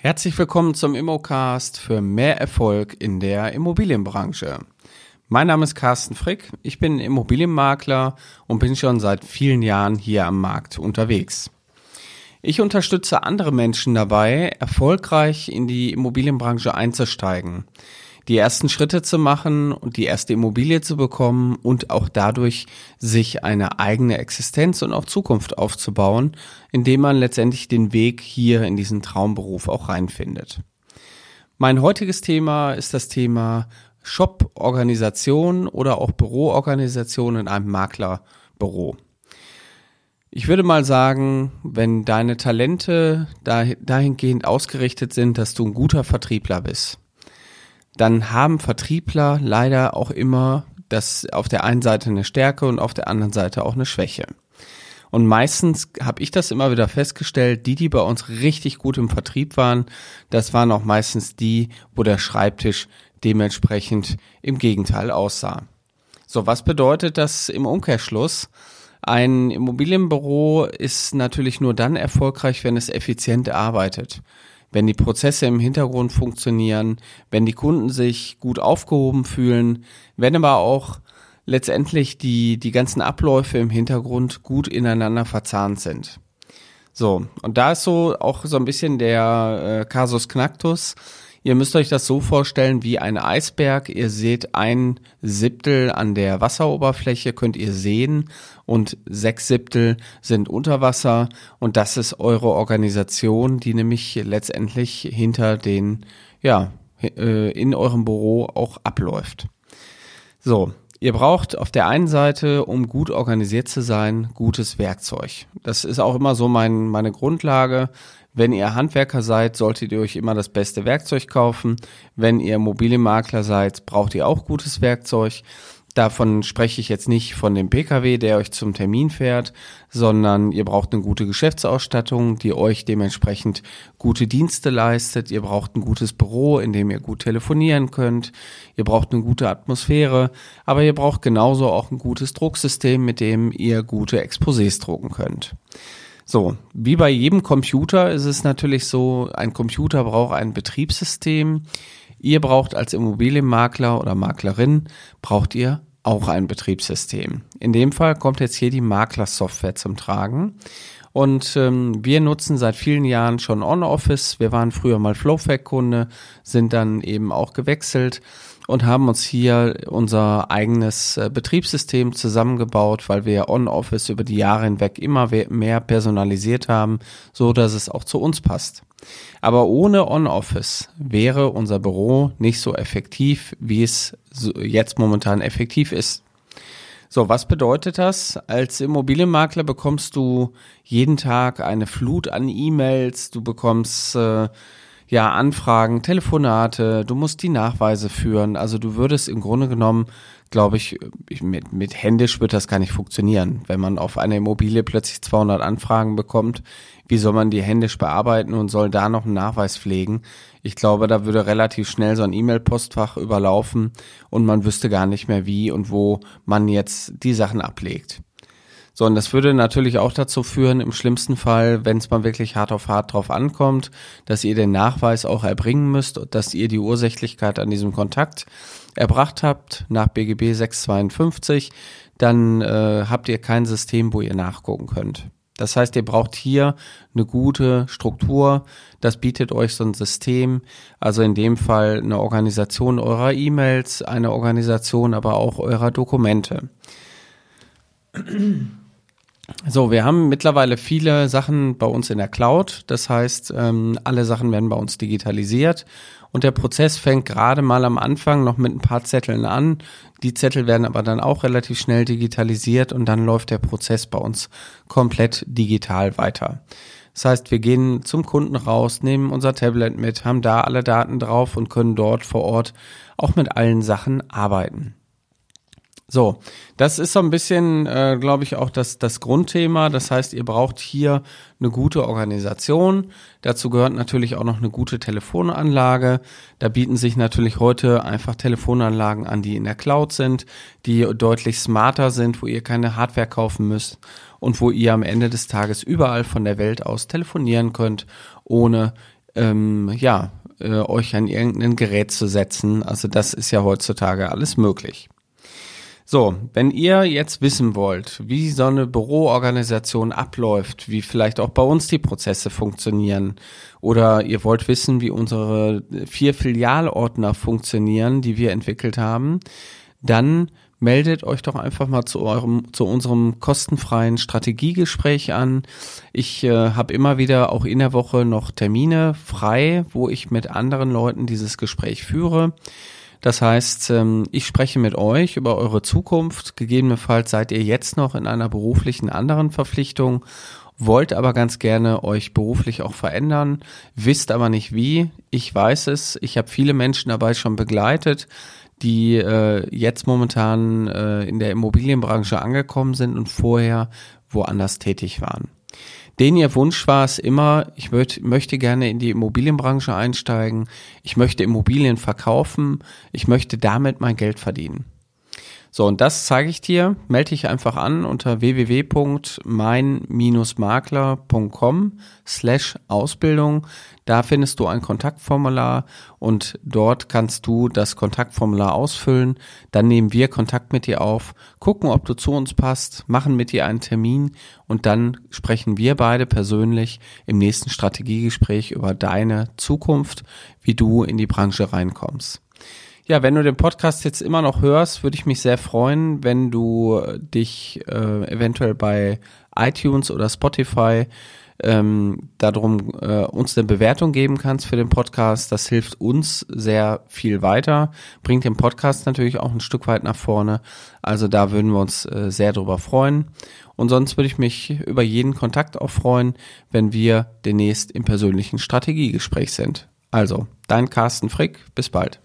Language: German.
Herzlich willkommen zum Immocast für mehr Erfolg in der Immobilienbranche. Mein Name ist Carsten Frick, ich bin Immobilienmakler und bin schon seit vielen Jahren hier am Markt unterwegs. Ich unterstütze andere Menschen dabei, erfolgreich in die Immobilienbranche einzusteigen die ersten Schritte zu machen und die erste Immobilie zu bekommen und auch dadurch sich eine eigene Existenz und auch Zukunft aufzubauen, indem man letztendlich den Weg hier in diesen Traumberuf auch reinfindet. Mein heutiges Thema ist das Thema Shop-Organisation oder auch Büroorganisation in einem Maklerbüro. Ich würde mal sagen, wenn deine Talente dahingehend ausgerichtet sind, dass du ein guter Vertriebler bist, dann haben Vertriebler leider auch immer das auf der einen Seite eine Stärke und auf der anderen Seite auch eine Schwäche. Und meistens habe ich das immer wieder festgestellt, die, die bei uns richtig gut im Vertrieb waren, das waren auch meistens die, wo der Schreibtisch dementsprechend im Gegenteil aussah. So, was bedeutet das im Umkehrschluss? Ein Immobilienbüro ist natürlich nur dann erfolgreich, wenn es effizient arbeitet wenn die Prozesse im Hintergrund funktionieren, wenn die Kunden sich gut aufgehoben fühlen, wenn aber auch letztendlich die, die ganzen Abläufe im Hintergrund gut ineinander verzahnt sind. So, und da ist so auch so ein bisschen der äh, Casus Knactus. Ihr müsst euch das so vorstellen wie ein Eisberg. Ihr seht ein Siebtel an der Wasseroberfläche, könnt ihr sehen und sechs Siebtel sind unter Wasser und das ist eure Organisation, die nämlich letztendlich hinter den, ja, äh, in eurem Büro auch abläuft. So, Ihr braucht auf der einen Seite, um gut organisiert zu sein, gutes Werkzeug. Das ist auch immer so mein, meine Grundlage. Wenn ihr Handwerker seid, solltet ihr euch immer das beste Werkzeug kaufen. Wenn ihr Immobilienmakler seid, braucht ihr auch gutes Werkzeug. Davon spreche ich jetzt nicht von dem Pkw, der euch zum Termin fährt, sondern ihr braucht eine gute Geschäftsausstattung, die euch dementsprechend gute Dienste leistet. Ihr braucht ein gutes Büro, in dem ihr gut telefonieren könnt. Ihr braucht eine gute Atmosphäre, aber ihr braucht genauso auch ein gutes Drucksystem, mit dem ihr gute Exposés drucken könnt. So, wie bei jedem Computer ist es natürlich so, ein Computer braucht ein Betriebssystem. Ihr braucht als Immobilienmakler oder Maklerin, braucht ihr auch ein Betriebssystem. In dem Fall kommt jetzt hier die Maklersoftware zum Tragen. Und ähm, wir nutzen seit vielen Jahren schon OnOffice. Wir waren früher mal Flowfact-Kunde, sind dann eben auch gewechselt und haben uns hier unser eigenes äh, Betriebssystem zusammengebaut, weil wir On-Office über die Jahre hinweg immer mehr personalisiert haben, so dass es auch zu uns passt. Aber ohne On-Office wäre unser Büro nicht so effektiv, wie es jetzt momentan effektiv ist. So, was bedeutet das? Als Immobilienmakler bekommst du jeden Tag eine Flut an E-Mails, du bekommst äh, ja, Anfragen, Telefonate, du musst die Nachweise führen. Also du würdest im Grunde genommen, glaube ich, mit, mit händisch wird das gar nicht funktionieren. Wenn man auf eine Immobilie plötzlich 200 Anfragen bekommt, wie soll man die händisch bearbeiten und soll da noch einen Nachweis pflegen? Ich glaube, da würde relativ schnell so ein E-Mail-Postfach überlaufen und man wüsste gar nicht mehr, wie und wo man jetzt die Sachen ablegt. So, und das würde natürlich auch dazu führen, im schlimmsten Fall, wenn es mal wirklich hart auf hart drauf ankommt, dass ihr den Nachweis auch erbringen müsst, dass ihr die Ursächlichkeit an diesem Kontakt erbracht habt nach BGB 652, dann äh, habt ihr kein System, wo ihr nachgucken könnt. Das heißt, ihr braucht hier eine gute Struktur. Das bietet euch so ein System. Also in dem Fall eine Organisation eurer E-Mails, eine Organisation aber auch eurer Dokumente. So, wir haben mittlerweile viele Sachen bei uns in der Cloud. Das heißt, ähm, alle Sachen werden bei uns digitalisiert. Und der Prozess fängt gerade mal am Anfang noch mit ein paar Zetteln an. Die Zettel werden aber dann auch relativ schnell digitalisiert und dann läuft der Prozess bei uns komplett digital weiter. Das heißt, wir gehen zum Kunden raus, nehmen unser Tablet mit, haben da alle Daten drauf und können dort vor Ort auch mit allen Sachen arbeiten. So, das ist so ein bisschen, äh, glaube ich, auch das, das Grundthema. Das heißt, ihr braucht hier eine gute Organisation. Dazu gehört natürlich auch noch eine gute Telefonanlage. Da bieten sich natürlich heute einfach Telefonanlagen an, die in der Cloud sind, die deutlich smarter sind, wo ihr keine Hardware kaufen müsst und wo ihr am Ende des Tages überall von der Welt aus telefonieren könnt, ohne ähm, ja, äh, euch an irgendein Gerät zu setzen. Also das ist ja heutzutage alles möglich. So, wenn ihr jetzt wissen wollt, wie so eine Büroorganisation abläuft, wie vielleicht auch bei uns die Prozesse funktionieren, oder ihr wollt wissen, wie unsere vier Filialordner funktionieren, die wir entwickelt haben, dann meldet euch doch einfach mal zu eurem zu unserem kostenfreien Strategiegespräch an. Ich äh, habe immer wieder auch in der Woche noch Termine frei, wo ich mit anderen Leuten dieses Gespräch führe. Das heißt, ähm, ich spreche mit euch über eure Zukunft. Gegebenenfalls seid ihr jetzt noch in einer beruflichen anderen Verpflichtung, wollt aber ganz gerne euch beruflich auch verändern, wisst aber nicht wie. Ich weiß es. Ich habe viele Menschen dabei schon begleitet, die äh, jetzt momentan äh, in der Immobilienbranche angekommen sind und vorher woanders tätig waren. Den ihr Wunsch war es immer, ich möcht, möchte gerne in die Immobilienbranche einsteigen, ich möchte Immobilien verkaufen, ich möchte damit mein Geld verdienen. So, und das zeige ich dir. Melde dich einfach an unter www.mein-makler.com slash Ausbildung. Da findest du ein Kontaktformular und dort kannst du das Kontaktformular ausfüllen. Dann nehmen wir Kontakt mit dir auf, gucken, ob du zu uns passt, machen mit dir einen Termin und dann sprechen wir beide persönlich im nächsten Strategiegespräch über deine Zukunft, wie du in die Branche reinkommst. Ja, wenn du den Podcast jetzt immer noch hörst, würde ich mich sehr freuen, wenn du dich äh, eventuell bei iTunes oder Spotify ähm, darum äh, uns eine Bewertung geben kannst für den Podcast. Das hilft uns sehr viel weiter, bringt den Podcast natürlich auch ein Stück weit nach vorne. Also da würden wir uns äh, sehr drüber freuen. Und sonst würde ich mich über jeden Kontakt auch freuen, wenn wir demnächst im persönlichen Strategiegespräch sind. Also, dein Carsten Frick, bis bald.